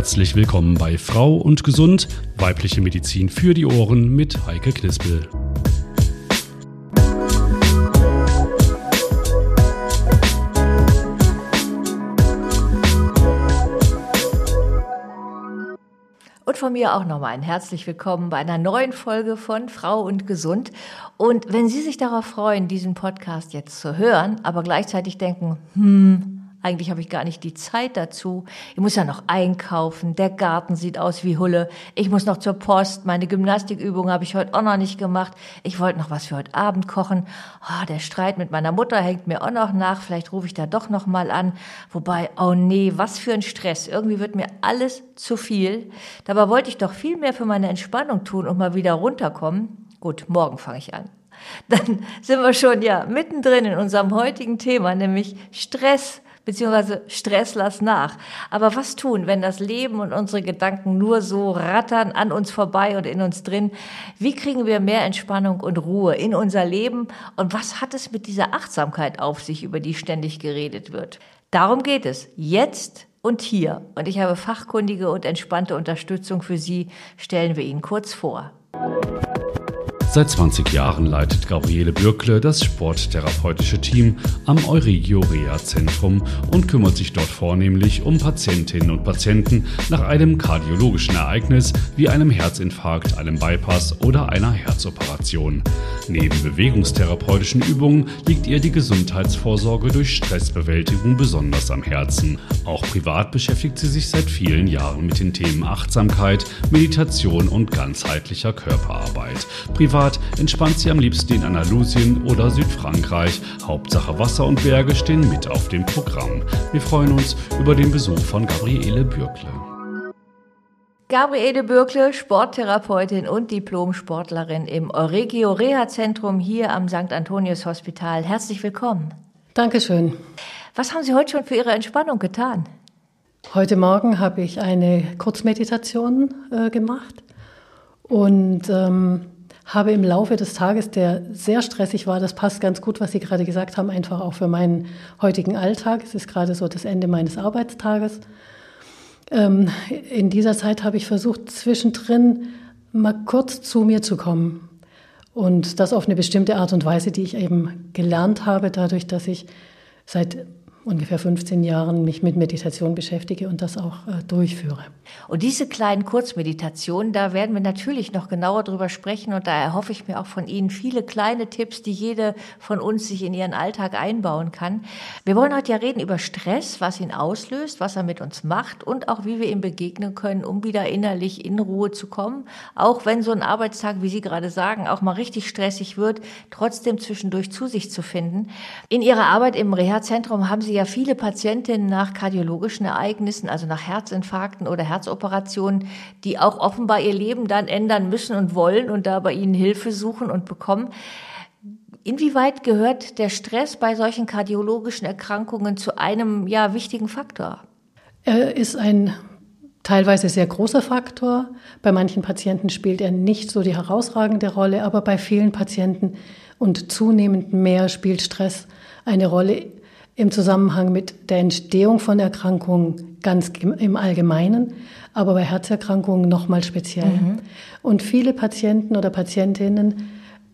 Herzlich willkommen bei Frau und Gesund, weibliche Medizin für die Ohren mit Heike Knispel. Und von mir auch nochmal ein herzlich willkommen bei einer neuen Folge von Frau und Gesund. Und wenn Sie sich darauf freuen, diesen Podcast jetzt zu hören, aber gleichzeitig denken, hm, eigentlich habe ich gar nicht die Zeit dazu. Ich muss ja noch einkaufen. Der Garten sieht aus wie Hulle. Ich muss noch zur Post. Meine Gymnastikübung habe ich heute auch noch nicht gemacht. Ich wollte noch was für heute Abend kochen. Oh, der Streit mit meiner Mutter hängt mir auch noch nach. Vielleicht rufe ich da doch noch mal an. Wobei, oh nee, was für ein Stress. Irgendwie wird mir alles zu viel. Dabei wollte ich doch viel mehr für meine Entspannung tun und mal wieder runterkommen. Gut, morgen fange ich an. Dann sind wir schon ja mittendrin in unserem heutigen Thema, nämlich Stress beziehungsweise Stress lass nach. Aber was tun, wenn das Leben und unsere Gedanken nur so rattern an uns vorbei und in uns drin? Wie kriegen wir mehr Entspannung und Ruhe in unser Leben? Und was hat es mit dieser Achtsamkeit auf sich, über die ständig geredet wird? Darum geht es jetzt und hier. Und ich habe fachkundige und entspannte Unterstützung für Sie, stellen wir Ihnen kurz vor. Seit 20 Jahren leitet Gabriele Bürkle das sporttherapeutische Team am Euregio Rea Zentrum und kümmert sich dort vornehmlich um Patientinnen und Patienten nach einem kardiologischen Ereignis wie einem Herzinfarkt, einem Bypass oder einer Herzoperation. Neben bewegungstherapeutischen Übungen liegt ihr die Gesundheitsvorsorge durch Stressbewältigung besonders am Herzen. Auch privat beschäftigt sie sich seit vielen Jahren mit den Themen Achtsamkeit, Meditation und ganzheitlicher Körperarbeit. Privat Privat entspannt sie am liebsten in Andalusien oder Südfrankreich. Hauptsache Wasser und Berge stehen mit auf dem Programm. Wir freuen uns über den Besuch von Gabriele Bürkle. Gabriele Bürkle, Sporttherapeutin und Diplom-Sportlerin im Euregio Reha-Zentrum hier am St. Antonius Hospital. Herzlich willkommen. Dankeschön. Was haben Sie heute schon für Ihre Entspannung getan? Heute Morgen habe ich eine Kurzmeditation äh, gemacht und ähm, habe im Laufe des Tages, der sehr stressig war, das passt ganz gut, was Sie gerade gesagt haben, einfach auch für meinen heutigen Alltag. Es ist gerade so das Ende meines Arbeitstages. Ähm, in dieser Zeit habe ich versucht, zwischendrin mal kurz zu mir zu kommen. Und das auf eine bestimmte Art und Weise, die ich eben gelernt habe, dadurch, dass ich seit ungefähr 15 Jahren mich mit Meditation beschäftige und das auch äh, durchführe. Und diese kleinen Kurzmeditationen, da werden wir natürlich noch genauer drüber sprechen und da erhoffe ich mir auch von Ihnen viele kleine Tipps, die jede von uns sich in ihren Alltag einbauen kann. Wir wollen heute ja reden über Stress, was ihn auslöst, was er mit uns macht und auch wie wir ihm begegnen können, um wieder innerlich in Ruhe zu kommen. Auch wenn so ein Arbeitstag, wie Sie gerade sagen, auch mal richtig stressig wird, trotzdem zwischendurch zu sich zu finden. In Ihrer Arbeit im Reha-Zentrum haben Sie Sie ja viele Patientinnen nach kardiologischen Ereignissen, also nach Herzinfarkten oder Herzoperationen, die auch offenbar ihr Leben dann ändern müssen und wollen und da bei Ihnen Hilfe suchen und bekommen. Inwieweit gehört der Stress bei solchen kardiologischen Erkrankungen zu einem ja wichtigen Faktor? Er ist ein teilweise sehr großer Faktor. Bei manchen Patienten spielt er nicht so die herausragende Rolle, aber bei vielen Patienten und zunehmend mehr spielt Stress eine Rolle im Zusammenhang mit der Entstehung von Erkrankungen ganz im Allgemeinen, aber bei Herzerkrankungen nochmal speziell. Mhm. Und viele Patienten oder Patientinnen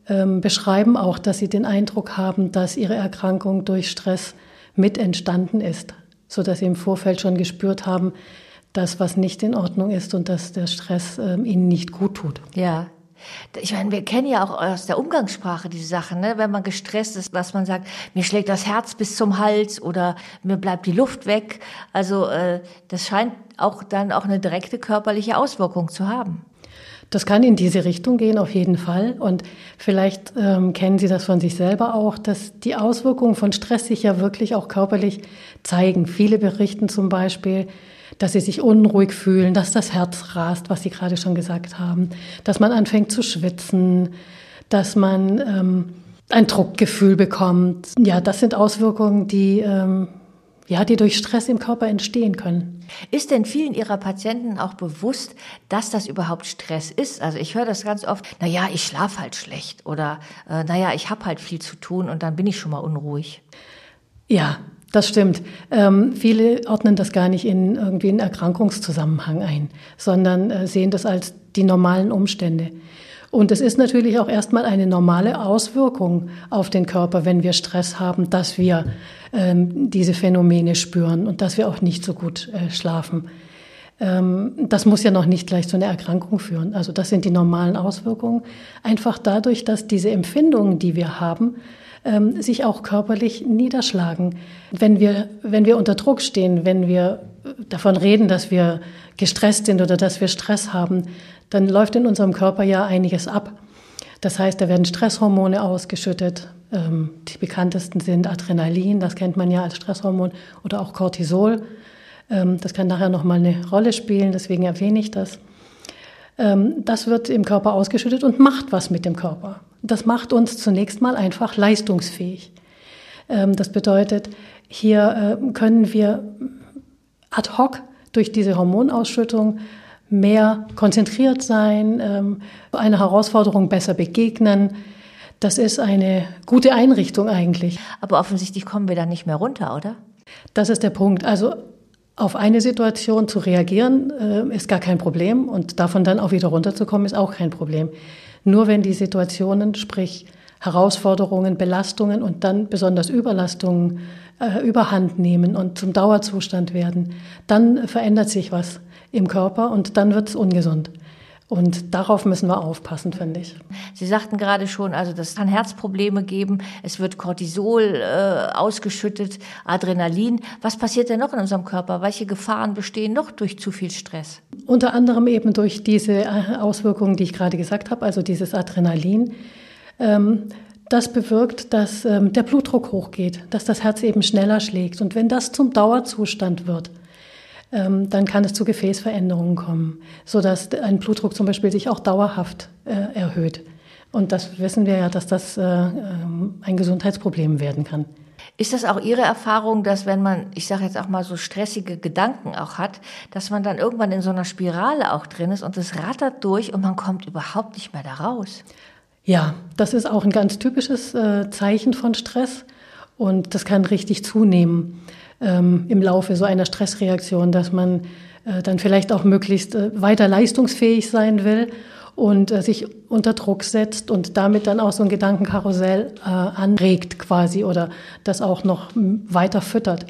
ähm, beschreiben auch, dass sie den Eindruck haben, dass ihre Erkrankung durch Stress mit entstanden ist, so dass sie im Vorfeld schon gespürt haben, dass was nicht in Ordnung ist und dass der Stress ähm, ihnen nicht gut tut. Ja, ich meine, wir kennen ja auch aus der Umgangssprache diese Sachen, ne? wenn man gestresst ist, was man sagt, mir schlägt das Herz bis zum Hals oder mir bleibt die Luft weg. Also äh, das scheint auch dann auch eine direkte körperliche Auswirkung zu haben. Das kann in diese Richtung gehen, auf jeden Fall. Und vielleicht ähm, kennen Sie das von sich selber auch, dass die Auswirkungen von Stress sich ja wirklich auch körperlich zeigen. Viele berichten zum Beispiel, dass sie sich unruhig fühlen, dass das Herz rast, was Sie gerade schon gesagt haben, dass man anfängt zu schwitzen, dass man ähm, ein Druckgefühl bekommt. Ja, das sind Auswirkungen, die, ähm, ja, die durch Stress im Körper entstehen können. Ist denn vielen Ihrer Patienten auch bewusst, dass das überhaupt Stress ist? Also ich höre das ganz oft, na ja, ich schlafe halt schlecht oder äh, na ja, ich habe halt viel zu tun und dann bin ich schon mal unruhig. Ja, Das stimmt. Ähm, viele ordnen das gar nicht in irgendwie einen Erkrankungszusammenhang ein, sondern äh, sehen das als die normalen Umstände. Und es ist natürlich auch erstmal eine normale Auswirkung auf den Körper, wenn wir Stress haben, dass wir ähm, diese Phänomene spüren und dass wir auch nicht so gut äh, schlafen. Ähm, das muss ja noch nicht gleich zu einer Erkrankung führen. Also das sind die normalen Auswirkungen. Einfach dadurch, dass diese Empfindungen, die wir haben, ähm, sich auch körperlich niederschlagen. Wenn wir, wenn wir unter Druck stehen, wenn wir davon reden, dass wir gestresst sind oder dass wir Stress haben, dann läuft in unserem Körper ja einiges ab. Das heißt, da werden Stresshormone ausgeschüttet. Ähm, die bekanntesten sind Adrenalin, das kennt man ja als Stresshormon, oder auch Cortisol. Ähm, das kann nachher nochmal eine Rolle spielen, deswegen erwähne ich das. Ähm, das wird im Körper ausgeschüttet und macht was mit dem Körper. Das macht uns zunächst mal einfach leistungsfähig. Das bedeutet, hier äh, können wir ad hoc durch diese Hormonausschüttung mehr konzentriert sein, ähm, einer Herausforderung besser begegnen. Das ist eine gute Einrichtung eigentlich. Aber offensichtlich kommen wir da nicht mehr runter, oder? Das ist der Punkt. Also auf eine Situation zu reagieren, äh, ist gar kein Problem und davon dann auch wieder runterzukommen, ist auch kein Problem. Nur wenn die Situationen, sprich Herausforderungen, Belastungen und dann besonders Überlastungen äh, überhand nehmen und zum Dauerzustand werden, dann verändert sich was im Körper und dann wird es ungesund. Und darauf müssen wir aufpassen, finde ich. Sie sagten gerade schon, also das kann Herzprobleme geben, es wird Cortisol äh, ausgeschüttet, Adrenalin. Was passiert denn noch in unserem Körper? Welche Gefahren bestehen noch durch zu viel Stress? Unter anderem eben durch diese äh, Auswirkungen, die ich gerade gesagt habe, also dieses Adrenalin. Ähm, das bewirkt, dass ähm, der Blutdruck hochgeht, dass das Herz eben schneller schlägt. Und wenn das zum Dauerzustand wird, ähm, dann kann es zu Gefäßveränderungen kommen, sodass ein Blutdruck zum Beispiel sich auch dauerhaft äh, erhöht. Und das wissen wir ja, dass das äh, ähm, ein Gesundheitsproblem werden kann. Ist das auch Ihre Erfahrung, dass wenn man, ich sage jetzt auch mal so stressige Gedanken auch hat, dass man dann irgendwann in so einer Spirale auch drin ist und es rattert durch und man kommt überhaupt nicht mehr da raus? Ja, das ist auch ein ganz typisches äh, Zeichen von Stress und das kann richtig zunehmen ähm, im Laufe so einer Stressreaktion, dass man äh, dann vielleicht auch möglichst äh, weiter leistungsfähig sein will und äh, sich unter Druck setzt und damit dann auch so ein Gedankenkarussell äh, anregt quasi oder das auch noch weiter füttert.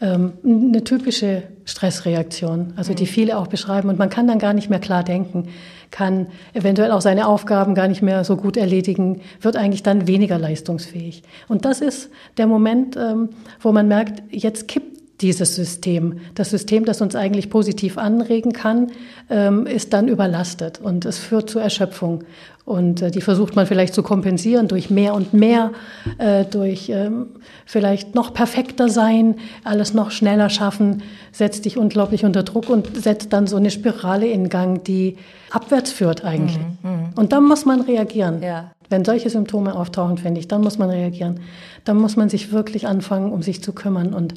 Ähm, eine typische Stressreaktion, also die mhm. viele auch beschreiben. Und man kann dann gar nicht mehr klar denken, kann eventuell auch seine Aufgaben gar nicht mehr so gut erledigen, wird eigentlich dann weniger leistungsfähig. Und das ist der Moment, ähm, wo man merkt, jetzt kippt dieses System. Das System, das uns eigentlich positiv anregen kann, ähm, ist dann überlastet und es führt zu Erschöpfung. Und äh, die versucht man vielleicht zu kompensieren durch mehr und mehr, äh, durch ähm, vielleicht noch perfekter sein, alles noch schneller schaffen, setzt dich unglaublich unter Druck und setzt dann so eine Spirale in Gang, die abwärts führt eigentlich. Mhm, mhm. und dann muss man reagieren. Ja. Wenn solche Symptome auftauchen, finde ich, dann muss man reagieren. Dann muss man sich wirklich anfangen, um sich zu kümmern und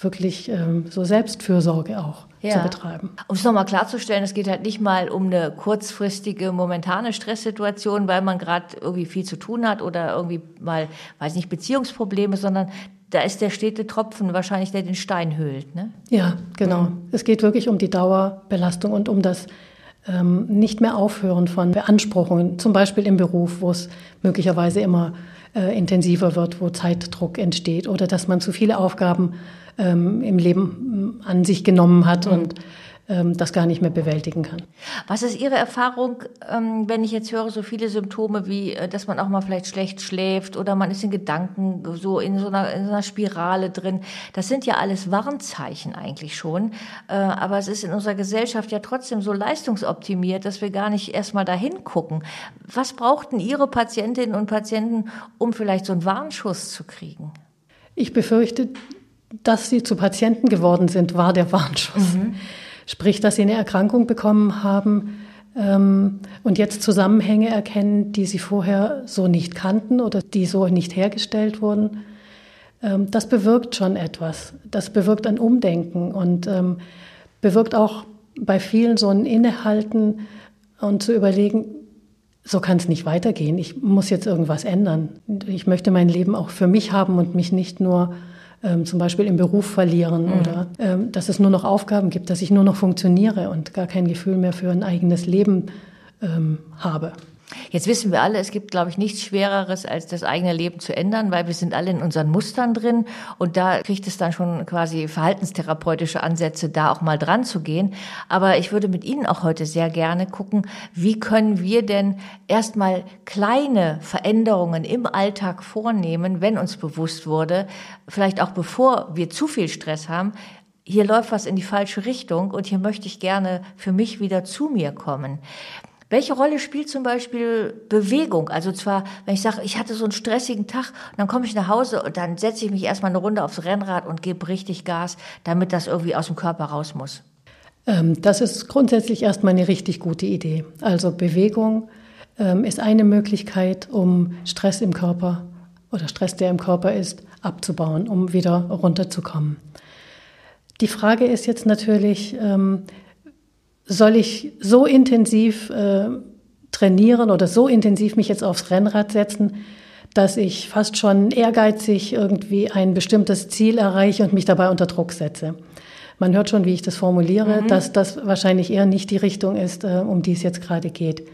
wirklich ähm, so Selbstfürsorge auch ja. zu betreiben. Um es nochmal klarzustellen, es geht halt nicht mal um eine kurzfristige, momentane Stresssituation, weil man gerade irgendwie viel zu tun hat oder irgendwie mal, weiß nicht, Beziehungsprobleme, sondern da ist der stete Tropfen wahrscheinlich, der den Stein höhlt. Ne? Ja, genau. Mhm. Es geht wirklich um die Dauerbelastung und um das ähm, nicht mehr aufhören von Beanspruchungen, zum Beispiel im Beruf, wo es möglicherweise immer äh, intensiver wird, wo Zeitdruck entsteht oder dass man zu viele Aufgaben ähm, im Leben mm, an sich genommen hat mhm. und das gar nicht mehr bewältigen kann. Was ist Ihre Erfahrung, ähm, wenn ich jetzt höre, so viele Symptome wie, äh, dass man auch mal vielleicht schlecht schläft oder man ist in Gedanken so in so einer, in so einer Spirale drin? Das sind ja alles Warnzeichen eigentlich schon. Äh, aber es ist in unserer Gesellschaft ja trotzdem so leistungsoptimiert, dass wir gar nicht erstmal dahin gucken. Was brauchten Ihre Patientinnen und Patienten, um vielleicht so einen Warnschuss zu kriegen? Ich befürchte, dass sie zu Patienten geworden sind, war der Warnschuss. Mhm. Sprich, dass sie eine Erkrankung bekommen haben ähm, und jetzt Zusammenhänge erkennen, die sie vorher so nicht kannten oder die so nicht hergestellt wurden. Ähm, das bewirkt schon etwas. Das bewirkt ein Umdenken und ähm, bewirkt auch bei vielen so ein Innehalten und zu überlegen, so kann es nicht weitergehen. Ich muss jetzt irgendwas ändern. Ich möchte mein Leben auch für mich haben und mich nicht nur ähm, zum Beispiel im Beruf verlieren mhm. oder ähm, dass es nur noch Aufgaben gibt, dass ich nur noch funktioniere und gar kein Gefühl mehr für ein eigenes Leben ähm, habe. Jetzt wissen wir alle, es gibt, glaube ich, nichts Schwereres, als das eigene Leben zu ändern, weil wir sind alle in unseren Mustern drin und da kriegt es dann schon quasi verhaltenstherapeutische Ansätze, da auch mal dran zu gehen. Aber ich würde mit Ihnen auch heute sehr gerne gucken, wie können wir denn erstmal kleine Veränderungen im Alltag vornehmen, wenn uns bewusst wurde, vielleicht auch bevor wir zu viel Stress haben, hier läuft was in die falsche Richtung und hier möchte ich gerne für mich wieder zu mir kommen. Welche Rolle spielt zum Beispiel Bewegung? Also zwar, wenn ich sage, ich hatte so einen stressigen Tag, dann komme ich nach Hause und dann setze ich mich erstmal eine Runde aufs Rennrad und gebe richtig Gas, damit das irgendwie aus dem Körper raus muss. Ähm, das ist grundsätzlich erstmal eine richtig gute Idee. Also Bewegung ähm, ist eine Möglichkeit, um Stress im Körper oder Stress, der im Körper ist, abzubauen, um wieder runterzukommen. Die Frage ist jetzt natürlich, ähm, soll ich so intensiv äh, trainieren oder so intensiv mich jetzt aufs Rennrad setzen, dass ich fast schon ehrgeizig irgendwie ein bestimmtes Ziel erreiche und mich dabei unter Druck setze. Man hört schon, wie ich das formuliere, mhm. dass das wahrscheinlich eher nicht die Richtung ist, äh, um die es jetzt gerade geht.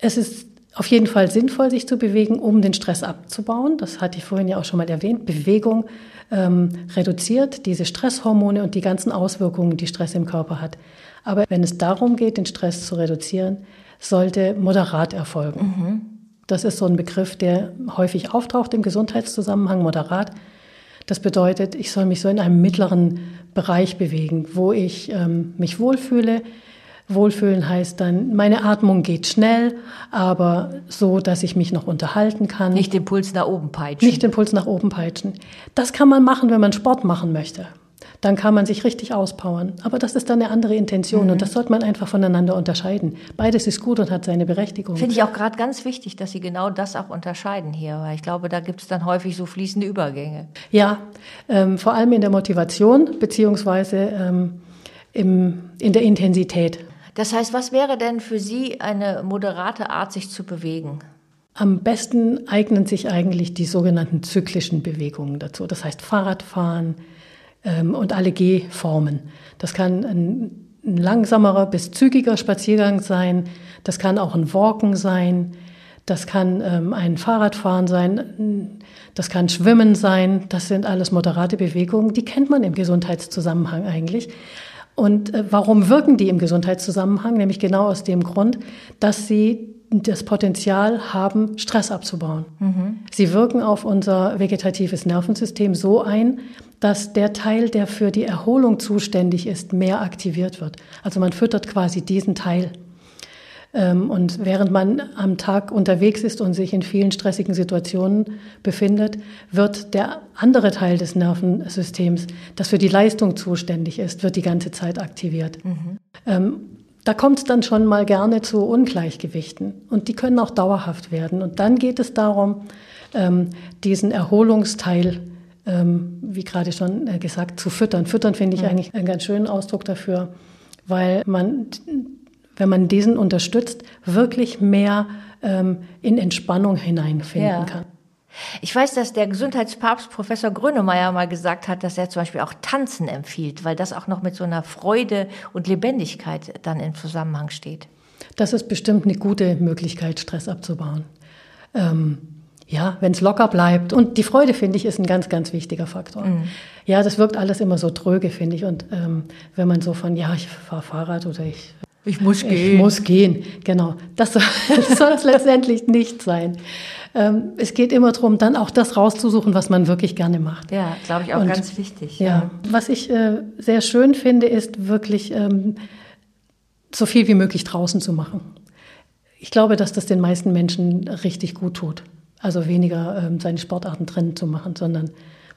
Es ist auf jeden Fall sinnvoll, sich zu bewegen, um den Stress abzubauen. Das hatte ich vorhin ja auch schon mal erwähnt. Bewegung ähm, reduziert diese Stresshormone und die ganzen Auswirkungen, die Stress im Körper hat. Aber wenn es darum geht, den Stress zu reduzieren, sollte moderat erfolgen. Mhm. Das ist so ein Begriff, der häufig auftaucht im Gesundheitszusammenhang, moderat. Das bedeutet, ich soll mich so in einem mittleren Bereich bewegen, wo ich ähm, mich wohlfühle. Wohlfühlen heißt dann, meine Atmung geht schnell, aber so, dass ich mich noch unterhalten kann. Nicht den Puls nach oben peitschen. Nicht den Puls nach oben peitschen. Das kann man machen, wenn man Sport machen möchte dann kann man sich richtig auspowern. Aber das ist dann eine andere Intention mhm. und das sollte man einfach voneinander unterscheiden. Beides ist gut und hat seine Berechtigung. Finde ich auch gerade ganz wichtig, dass Sie genau das auch unterscheiden hier, weil ich glaube, da gibt es dann häufig so fließende Übergänge. Ja, ähm, vor allem in der Motivation beziehungsweise ähm, im, in der Intensität. Das heißt, was wäre denn für Sie eine moderate Art, sich zu bewegen? Am besten eignen sich eigentlich die sogenannten zyklischen Bewegungen dazu. Das heißt Fahrradfahren, ähm, und alle Gehformen. Das kann ein, ein langsamerer bis zügiger Spaziergang sein, das kann auch ein Walken sein, das kann ähm, ein Fahrradfahren sein, das kann Schwimmen sein, das sind alles moderate Bewegungen, die kennt man im Gesundheitszusammenhang eigentlich. Und äh, warum wirken die im Gesundheitszusammenhang? Nämlich genau aus dem Grund, dass sie das Potenzial haben, Stress abzubauen. Mhm. Sie wirken auf unser vegetatives Nervensystem so ein, dass der Teil, der für die Erholung zuständig ist, mehr aktiviert wird. Also man füttert quasi diesen Teil. Ähm, und während man am Tag unterwegs ist und sich in vielen stressigen Situationen befindet, wird der andere Teil des Nervensystems, das für die Leistung zuständig ist, wird die ganze Zeit aktiviert. Mhm. Ähm, da kommt es dann schon mal gerne zu Ungleichgewichten und die können auch dauerhaft werden. Und dann geht es darum, ähm, diesen Erholungsteil, ähm, wie gerade schon äh, gesagt, zu füttern. Füttern finde ich ja. eigentlich einen ganz schönen Ausdruck dafür, weil man, wenn man diesen unterstützt, wirklich mehr ähm, in Entspannung hineinfinden ja. kann. Ich weiß, dass der Gesundheitspapst Professor Grönemeyer mal gesagt hat, dass er zum Beispiel auch Tanzen empfiehlt, weil das auch noch mit so einer Freude und Lebendigkeit dann im Zusammenhang steht. Das ist bestimmt eine gute Möglichkeit, Stress abzubauen. Ähm, ja, wenn es locker bleibt. Und die Freude, finde ich, ist ein ganz, ganz wichtiger Faktor. Mhm. Ja, das wirkt alles immer so tröge, finde ich. Und ähm, wenn man so von, ja, ich fahre Fahrrad oder ich ich muss gehen. Ich muss gehen, genau. Das soll es letztendlich nicht sein ähm, es geht immer darum, dann auch das rauszusuchen, was man wirklich gerne macht. Ja, glaube ich auch Und, ganz wichtig. Ja, ja. was ich äh, sehr schön finde, ist wirklich ähm, so viel wie möglich draußen zu machen. Ich glaube, dass das den meisten Menschen richtig gut tut. Also weniger ähm, seine Sportarten drin zu machen, sondern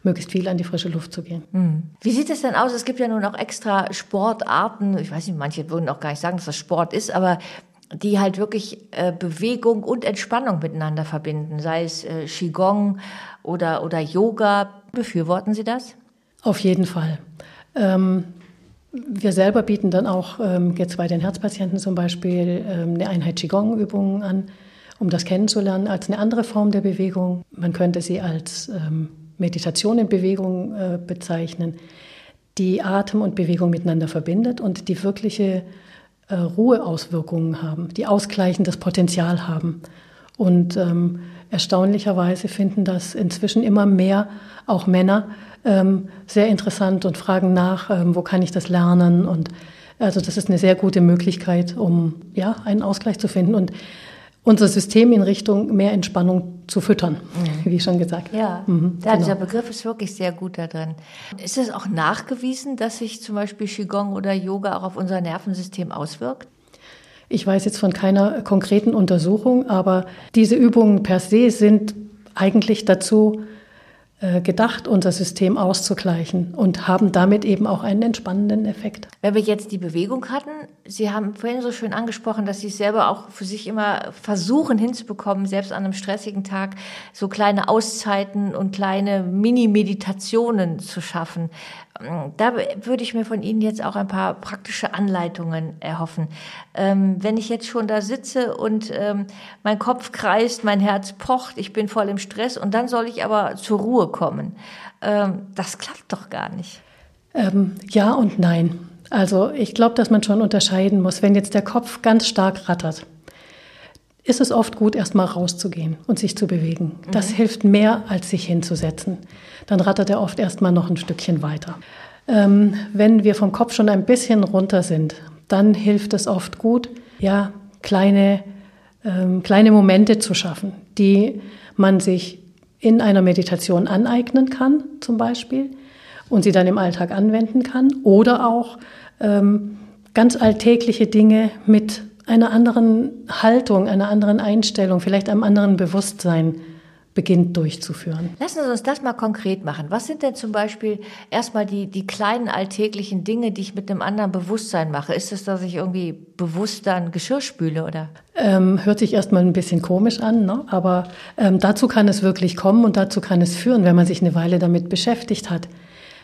möglichst viel an die frische Luft zu gehen. Hm. Wie sieht es denn aus? Es gibt ja nun auch extra Sportarten. Ich weiß nicht, manche würden auch gar nicht sagen, dass das Sport ist, aber die halt wirklich äh, Bewegung und Entspannung miteinander verbinden, sei es äh, Qigong oder, oder Yoga. Befürworten Sie das? Auf jeden Fall. Ähm, wir selber bieten dann auch ähm, jetzt bei den Herzpatienten zum Beispiel ähm, eine Einheit Qigong-Übungen an, um das kennenzulernen als eine andere Form der Bewegung. Man könnte sie als ähm, Meditation in Bewegung äh, bezeichnen, die Atem und Bewegung miteinander verbindet und die wirkliche äh, Ruheauswirkungen haben, die ausgleichendes Potenzial haben. Und ähm, erstaunlicherweise finden das inzwischen immer mehr auch Männer ähm, sehr interessant und fragen nach, ähm, wo kann ich das lernen und also das ist eine sehr gute Möglichkeit, um ja, einen Ausgleich zu finden und unser System in Richtung mehr Entspannung zu füttern, mhm. wie schon gesagt. Ja, mhm, ja genau. dieser Begriff ist wirklich sehr gut da drin. Ist es auch nachgewiesen, dass sich zum Beispiel Qigong oder Yoga auch auf unser Nervensystem auswirkt? Ich weiß jetzt von keiner konkreten Untersuchung, aber diese Übungen per se sind eigentlich dazu gedacht, unser System auszugleichen und haben damit eben auch einen entspannenden Effekt. Wenn wir jetzt die Bewegung hatten, Sie haben vorhin so schön angesprochen, dass Sie es selber auch für sich immer versuchen hinzubekommen, selbst an einem stressigen Tag so kleine Auszeiten und kleine Mini-Meditationen zu schaffen. Da würde ich mir von Ihnen jetzt auch ein paar praktische Anleitungen erhoffen. Ähm, wenn ich jetzt schon da sitze und ähm, mein Kopf kreist, mein Herz pocht, ich bin voll im Stress und dann soll ich aber zur Ruhe kommen. Ähm, das klappt doch gar nicht. Ähm, ja und nein. Also ich glaube, dass man schon unterscheiden muss, wenn jetzt der Kopf ganz stark rattert ist es oft gut, erstmal rauszugehen und sich zu bewegen. Das mhm. hilft mehr, als sich hinzusetzen. Dann rattert er oft erstmal noch ein Stückchen weiter. Ähm, wenn wir vom Kopf schon ein bisschen runter sind, dann hilft es oft gut, ja, kleine, ähm, kleine Momente zu schaffen, die man sich in einer Meditation aneignen kann, zum Beispiel, und sie dann im Alltag anwenden kann. Oder auch ähm, ganz alltägliche Dinge mit einer anderen Haltung, einer anderen Einstellung, vielleicht einem anderen Bewusstsein beginnt durchzuführen. Lassen Sie uns das mal konkret machen. Was sind denn zum Beispiel erstmal die, die kleinen alltäglichen Dinge, die ich mit einem anderen Bewusstsein mache? Ist es, dass ich irgendwie bewusst dann Geschirr spüle oder? Ähm, hört sich erstmal ein bisschen komisch an, ne? aber ähm, dazu kann es wirklich kommen und dazu kann es führen, wenn man sich eine Weile damit beschäftigt hat,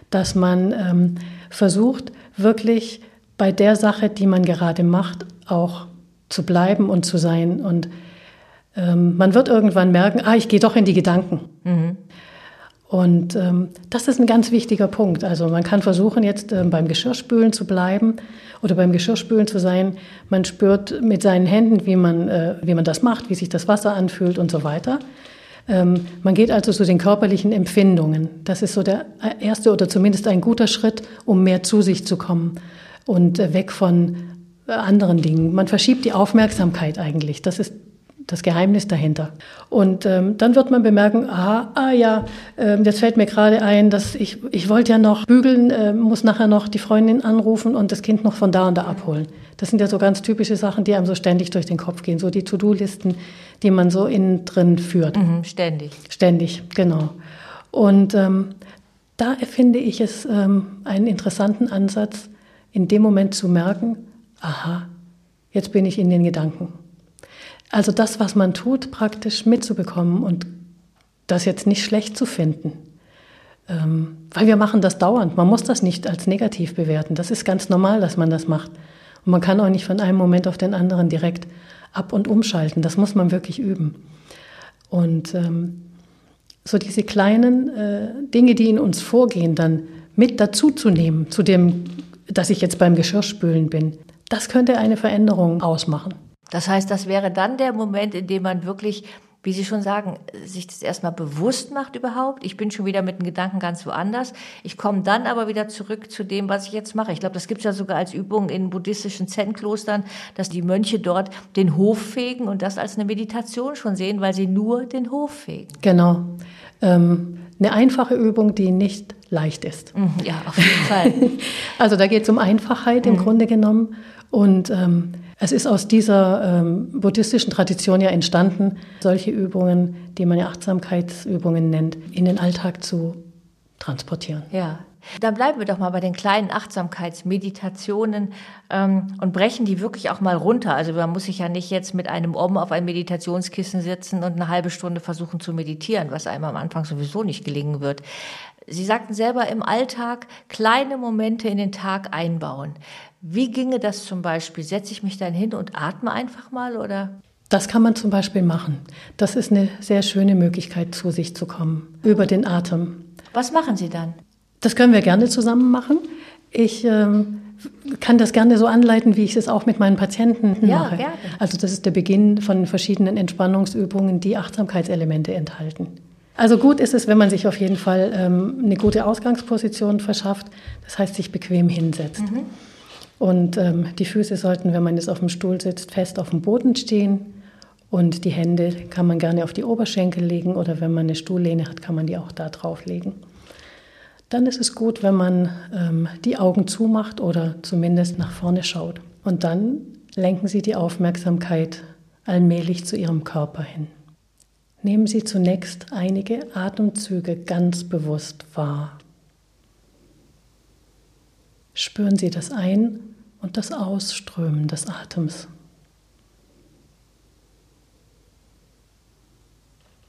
dass man ähm, versucht, wirklich bei der Sache, die man gerade macht, auch zu bleiben und zu sein. Und ähm, man wird irgendwann merken, ah, ich gehe doch in die Gedanken. Mhm. Und ähm, das ist ein ganz wichtiger Punkt. Also man kann versuchen, jetzt ähm, beim Geschirrspülen zu bleiben oder beim Geschirrspülen zu sein. Man spürt mit seinen Händen, wie man, äh, wie man das macht, wie sich das Wasser anfühlt und so weiter. Ähm, man geht also zu den körperlichen Empfindungen. Das ist so der erste oder zumindest ein guter Schritt, um mehr zu sich zu kommen und äh, weg von anderen Dingen. Man verschiebt die Aufmerksamkeit eigentlich. Das ist das Geheimnis dahinter. Und ähm, dann wird man bemerken, aha, ah ja, ähm, jetzt fällt mir gerade ein, dass ich, ich wollte ja noch bügeln, äh, muss nachher noch die Freundin anrufen und das Kind noch von da und da abholen. Das sind ja so ganz typische Sachen, die einem so ständig durch den Kopf gehen, so die To-Do-Listen, die man so innen drin führt. Mhm, ständig. Ständig, genau. Und ähm, da finde ich es ähm, einen interessanten Ansatz, in dem Moment zu merken, aha, jetzt bin ich in den Gedanken. Also das, was man tut, praktisch mitzubekommen und das jetzt nicht schlecht zu finden. Ähm, weil wir machen das dauernd. Man muss das nicht als negativ bewerten. Das ist ganz normal, dass man das macht. Und man kann auch nicht von einem Moment auf den anderen direkt ab- und umschalten. Das muss man wirklich üben. Und ähm, so diese kleinen äh, Dinge, die in uns vorgehen, dann mit dazuzunehmen, zu dem, dass ich jetzt beim Geschirrspülen bin, das könnte eine Veränderung ausmachen. Das heißt, das wäre dann der Moment, in dem man wirklich, wie Sie schon sagen, sich das erstmal bewusst macht überhaupt. Ich bin schon wieder mit den Gedanken ganz woanders. Ich komme dann aber wieder zurück zu dem, was ich jetzt mache. Ich glaube, das gibt es ja sogar als Übung in buddhistischen Zen-Klostern, dass die Mönche dort den Hof fegen und das als eine Meditation schon sehen, weil sie nur den Hof fegen. Genau. Ähm, eine einfache Übung, die nicht leicht ist. Mhm, ja, auf jeden Fall. also da geht es um Einfachheit im mhm. Grunde genommen. Und ähm, es ist aus dieser ähm, buddhistischen Tradition ja entstanden, solche Übungen, die man ja Achtsamkeitsübungen nennt, in den Alltag zu transportieren. Ja. Dann bleiben wir doch mal bei den kleinen Achtsamkeitsmeditationen ähm, und brechen die wirklich auch mal runter. Also man muss sich ja nicht jetzt mit einem Om auf ein Meditationskissen sitzen und eine halbe Stunde versuchen zu meditieren, was einem am Anfang sowieso nicht gelingen wird. Sie sagten selber im Alltag kleine Momente in den Tag einbauen. Wie ginge das zum Beispiel? Setze ich mich dann hin und atme einfach mal oder? Das kann man zum Beispiel machen. Das ist eine sehr schöne Möglichkeit, zu sich zu kommen, über den Atem. Was machen Sie dann? Das können wir gerne zusammen machen. Ich ähm, kann das gerne so anleiten, wie ich es auch mit meinen Patienten Ja, mache. gerne. Also das ist der Beginn von verschiedenen Entspannungsübungen, die Achtsamkeitselemente enthalten. Also gut ist es, wenn man sich auf jeden Fall ähm, eine gute Ausgangsposition verschafft, das heißt sich bequem hinsetzt. Und ähm, die Füße sollten, wenn man jetzt auf dem Stuhl sitzt, fest auf dem Boden stehen. Und die Hände kann man gerne auf die Oberschenkel legen oder wenn man eine Stuhllehne hat, kann man die auch da drauf legen. Dann ist es gut, wenn man ähm, die Augen zumacht oder zumindest nach vorne schaut. Und dann lenken Sie die Aufmerksamkeit allmählich zu Ihrem Körper hin. Nehmen Sie zunächst einige Atemzüge ganz bewusst wahr. Spüren Sie das Ein- und das Ausströmen des Atems.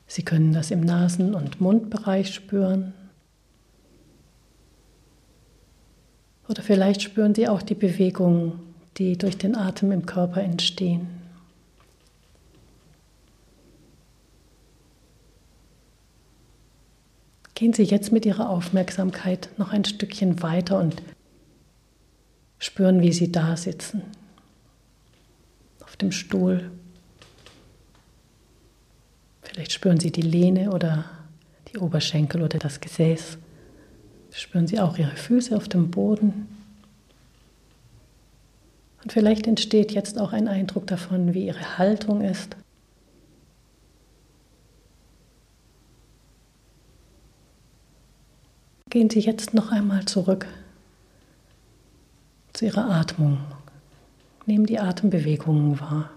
Sie können das im Nasen- und Mundbereich spüren. Oder vielleicht spüren Sie auch die Bewegungen, die durch den Atem im Körper entstehen. Gehen Sie jetzt mit Ihrer Aufmerksamkeit noch ein Stückchen weiter und spüren, wie Sie da sitzen. Auf dem Stuhl. Vielleicht spüren Sie die Lehne oder die Oberschenkel oder das Gesäß. Spüren Sie auch Ihre Füße auf dem Boden. Und vielleicht entsteht jetzt auch ein Eindruck davon, wie Ihre Haltung ist. Gehen Sie jetzt noch einmal zurück zu Ihrer Atmung. Nehmen die Atembewegungen wahr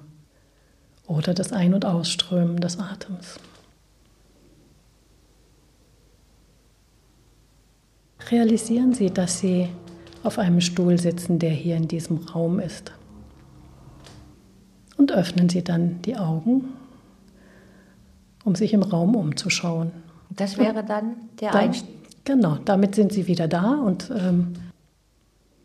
oder das Ein- und Ausströmen des Atems. Realisieren Sie, dass Sie auf einem Stuhl sitzen, der hier in diesem Raum ist. Und öffnen Sie dann die Augen, um sich im Raum umzuschauen. Das wäre dann der Einstieg. Genau, damit sind Sie wieder da und ähm,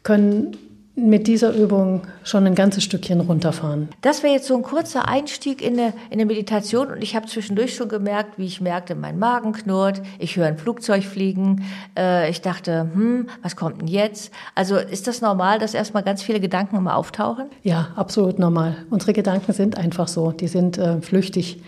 können mit dieser Übung schon ein ganzes Stückchen runterfahren. Das wäre jetzt so ein kurzer Einstieg in eine, in eine Meditation und ich habe zwischendurch schon gemerkt, wie ich merkte, mein Magen knurrt, ich höre ein Flugzeug fliegen, äh, ich dachte, hm, was kommt denn jetzt? Also ist das normal, dass erstmal ganz viele Gedanken immer auftauchen? Ja, absolut normal. Unsere Gedanken sind einfach so, die sind äh, flüchtig,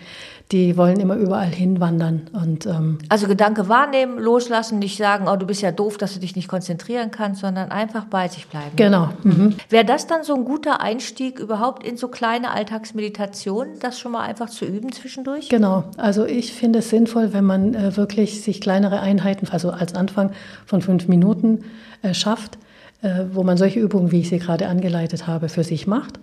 die wollen immer überall hinwandern und ähm, Also Gedanke wahrnehmen, loslassen, nicht sagen, oh, du bist ja doof, dass du dich nicht konzentrieren kannst, sondern einfach bei sich bleiben. genau. Mhm. Wäre das dann so ein guter Einstieg überhaupt in so kleine Alltagsmeditationen, das schon mal einfach zu üben zwischendurch? Genau, also ich finde es sinnvoll, wenn man äh, wirklich sich kleinere Einheiten, also als Anfang von fünf Minuten äh, schafft, äh, wo man solche Übungen, wie ich sie gerade angeleitet habe, für sich macht.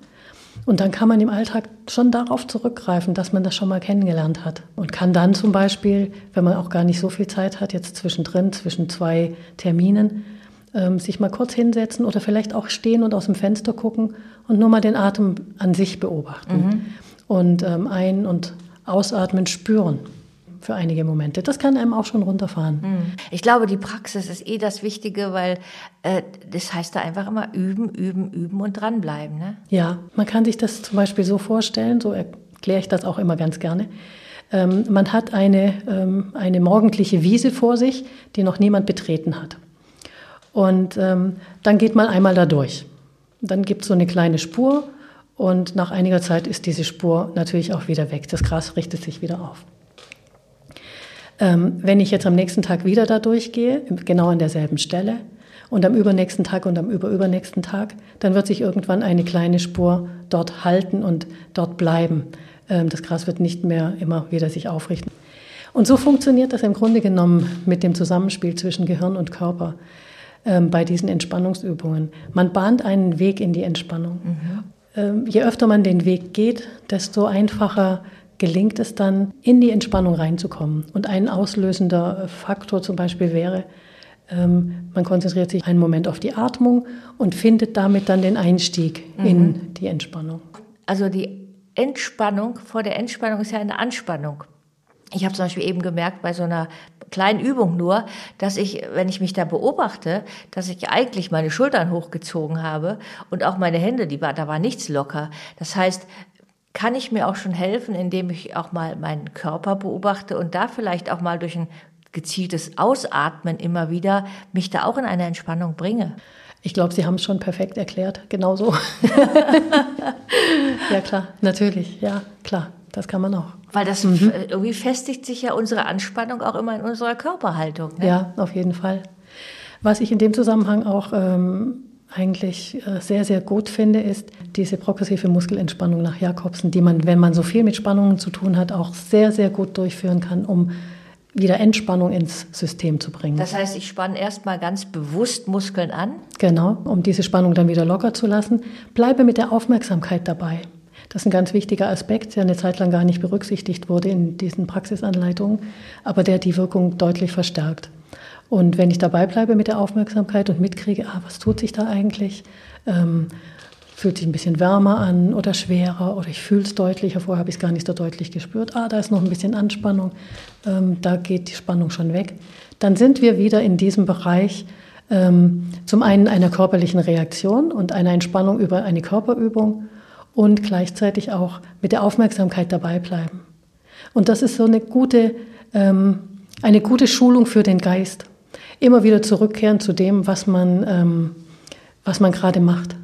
Und dann kann man im Alltag schon darauf zurückgreifen, dass man das schon mal kennengelernt hat. Und kann dann zum Beispiel, wenn man auch gar nicht so viel Zeit hat, jetzt zwischendrin, zwischen zwei Terminen, ähm, sich mal kurz hinsetzen oder vielleicht auch stehen und aus dem Fenster gucken und nur mal den Atem an sich beobachten. Und ähm, ein- und ausatmen spüren für einige Momente. Das kann einem auch schon runterfahren. Ich glaube, die Praxis ist eh das Wichtige, weil äh, das heißt da einfach immer üben, üben, üben und dranbleiben. Ne? Ja, man kann sich das zum Beispiel so vorstellen, so erkläre ich das auch immer ganz gerne. Ähm, man hat eine, ähm, eine morgendliche Wiese vor sich, die noch niemand betreten hat. Und ähm, dann geht man einmal da durch. Dann gibt es so eine kleine Spur und nach einiger Zeit ist diese Spur natürlich auch wieder weg. Das Gras richtet sich wieder auf. Ähm, wenn ich jetzt am nächsten Tag wieder da durchgehe, genau an derselben Stelle, und am übernächsten Tag und am überübernächsten Tag, dann wird sich irgendwann eine kleine Spur dort halten und dort bleiben. Ähm, das Gras wird nicht mehr immer wieder sich aufrichten. Und so funktioniert das im Grunde genommen mit dem Zusammenspiel zwischen Gehirn und Körper ähm, bei diesen Entspannungsübungen. Man bahnt einen Weg in die Entspannung. Ähm, je öfter man den Weg geht, desto einfacher gelingt es dann, in die Entspannung reinzukommen. Und ein auslösender Faktor zum Beispiel wäre, ähm, man konzentriert sich einen Moment auf die Atmung und findet damit dann den Einstieg in die Entspannung. Also die Entspannung vor der Entspannung ist ja eine Anspannung. Ich habe zum Beispiel eben gemerkt bei so einer kleinen Übung nur, dass ich, wenn ich mich da beobachte, dass ich eigentlich meine Schultern hochgezogen habe und auch meine Hände, die war, da war nichts locker. Das heißt, kann ich mir auch schon helfen, indem ich auch mal meinen Körper beobachte und da vielleicht auch mal durch ein gezieltes Ausatmen immer wieder mich da auch in eine Entspannung bringe. Ich glaube, Sie haben es schon perfekt erklärt. Genauso. ja, klar, natürlich. Ja, klar. Das kann man auch. Weil das mhm. irgendwie festigt sich ja unsere Anspannung auch immer in unserer Körperhaltung. Ne? Ja, auf jeden Fall. Was ich in dem Zusammenhang auch ähm, eigentlich äh, sehr, sehr gut finde, ist diese progressive Muskelentspannung nach Jakobsen, die man, wenn man so viel mit Spannungen zu tun hat, auch sehr, sehr gut durchführen kann, um wieder Entspannung ins System zu bringen. Das heißt, ich spanne erstmal ganz bewusst Muskeln an. Genau, um diese Spannung dann wieder locker zu lassen. Bleibe mit der Aufmerksamkeit dabei. Das ist ein ganz wichtiger Aspekt, der eine Zeit lang gar nicht berücksichtigt wurde in diesen Praxisanleitungen, aber der die Wirkung deutlich verstärkt. Und wenn ich dabei bleibe mit der Aufmerksamkeit und mitkriege, ah, was tut sich da eigentlich, ähm, fühlt sich ein bisschen wärmer an oder schwerer oder ich fühle es deutlicher, vorher habe ich es gar nicht so deutlich gespürt, ah, da ist noch ein bisschen Anspannung, ähm, da geht die Spannung schon weg, dann sind wir wieder in diesem Bereich ähm, zum einen einer körperlichen Reaktion und einer Entspannung über eine Körperübung und gleichzeitig auch mit der Aufmerksamkeit dabei bleiben. Und das ist so eine gute, ähm, eine gute Schulung für den Geist. Immer wieder zurückkehren zu dem, was man, ähm, was man gerade macht.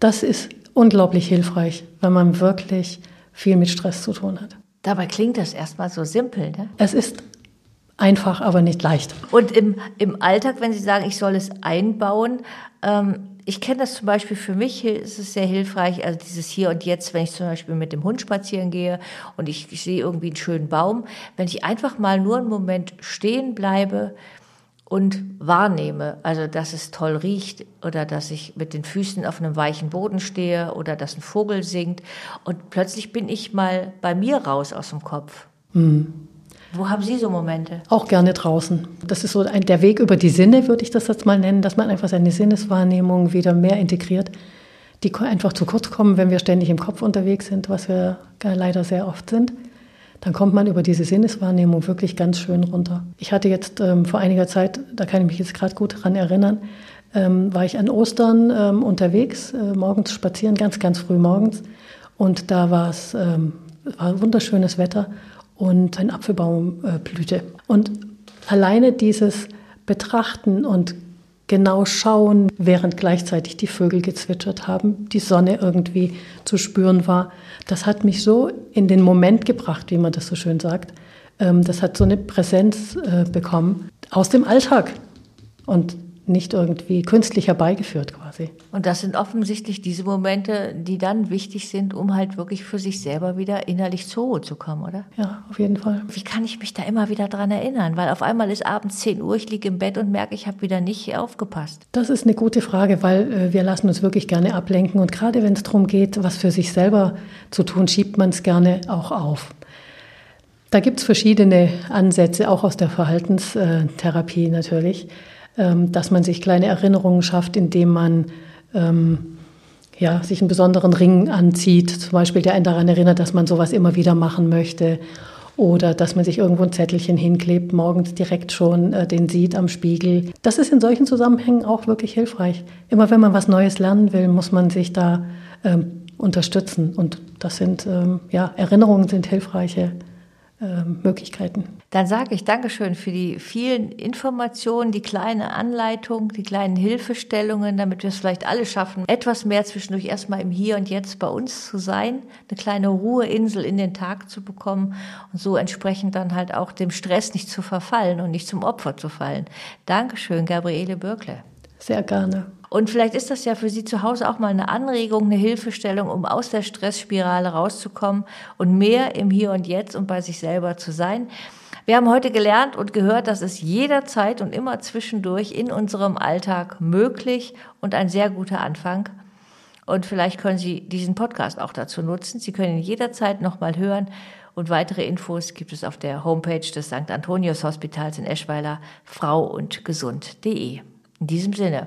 Das ist unglaublich hilfreich, wenn man wirklich viel mit Stress zu tun hat. Dabei klingt das erstmal so simpel. Ne? Es ist einfach, aber nicht leicht. Und im, im Alltag, wenn Sie sagen, ich soll es einbauen, ähm, ich kenne das zum Beispiel für mich, ist es sehr hilfreich, also dieses Hier und Jetzt, wenn ich zum Beispiel mit dem Hund spazieren gehe und ich, ich sehe irgendwie einen schönen Baum, wenn ich einfach mal nur einen Moment stehen bleibe und wahrnehme, also dass es toll riecht oder dass ich mit den Füßen auf einem weichen Boden stehe oder dass ein Vogel singt und plötzlich bin ich mal bei mir raus aus dem Kopf. Mhm. Wo haben Sie so Momente? Auch gerne draußen. Das ist so ein, der Weg über die Sinne, würde ich das jetzt mal nennen, dass man einfach seine Sinneswahrnehmung wieder mehr integriert, die einfach zu kurz kommen, wenn wir ständig im Kopf unterwegs sind, was wir leider sehr oft sind. Dann kommt man über diese Sinneswahrnehmung wirklich ganz schön runter. Ich hatte jetzt ähm, vor einiger Zeit, da kann ich mich jetzt gerade gut dran erinnern, ähm, war ich an Ostern ähm, unterwegs, äh, morgens spazieren, ganz, ganz früh morgens. Und da war es ähm, war wunderschönes Wetter und ein Apfelbaum äh, blühte. Und alleine dieses Betrachten und genau schauen, während gleichzeitig die Vögel gezwitschert haben, die Sonne irgendwie zu spüren war, das hat mich so in den Moment gebracht, wie man das so schön sagt. Ähm, das hat so eine Präsenz äh, bekommen aus dem Alltag. Und nicht irgendwie künstlich herbeigeführt quasi. Und das sind offensichtlich diese Momente, die dann wichtig sind, um halt wirklich für sich selber wieder innerlich zur Ruhe zu kommen, oder? Ja, auf jeden Fall. Wie kann ich mich da immer wieder dran erinnern? Weil auf einmal ist abends 10 Uhr, ich liege im Bett und merke, ich habe wieder nicht aufgepasst. Das ist eine gute Frage, weil äh, wir lassen uns wirklich gerne ablenken. Und gerade wenn es darum geht, was für sich selber zu tun, schiebt man es gerne auch auf. Da gibt es verschiedene Ansätze, auch aus der Verhaltenstherapie natürlich. Ähm, dass man sich kleine Erinnerungen schafft, indem man ähm, ja, sich einen besonderen Ring anzieht, zum Beispiel der einen daran erinnert, dass man sowas immer wieder machen möchte. Oder dass man sich irgendwo ein Zettelchen hinklebt, morgens direkt schon äh, den sieht am Spiegel. Das ist in solchen Zusammenhängen auch wirklich hilfreich. Immer wenn man was Neues lernen will, muss man sich da ähm, unterstützen. Und das sind, ähm, ja, Erinnerungen sind hilfreiche Möglichkeiten. Dann sage ich Dankeschön für die vielen Informationen, die kleine Anleitung, die kleinen Hilfestellungen, damit wir es vielleicht alle schaffen, etwas mehr zwischendurch erstmal im Hier und Jetzt bei uns zu sein, eine kleine Ruheinsel in den Tag zu bekommen und so entsprechend dann halt auch dem Stress nicht zu verfallen und nicht zum Opfer zu fallen. Dankeschön, Gabriele Bürkle. Sehr gerne. Und vielleicht ist das ja für Sie zu Hause auch mal eine Anregung, eine Hilfestellung, um aus der Stressspirale rauszukommen und mehr im Hier und Jetzt und bei sich selber zu sein. Wir haben heute gelernt und gehört, dass es jederzeit und immer zwischendurch in unserem Alltag möglich und ein sehr guter Anfang. Und vielleicht können Sie diesen Podcast auch dazu nutzen. Sie können ihn jederzeit nochmal hören. Und weitere Infos gibt es auf der Homepage des St. Antonius Hospitals in Eschweiler, frau und gesund.de. In diesem Sinne,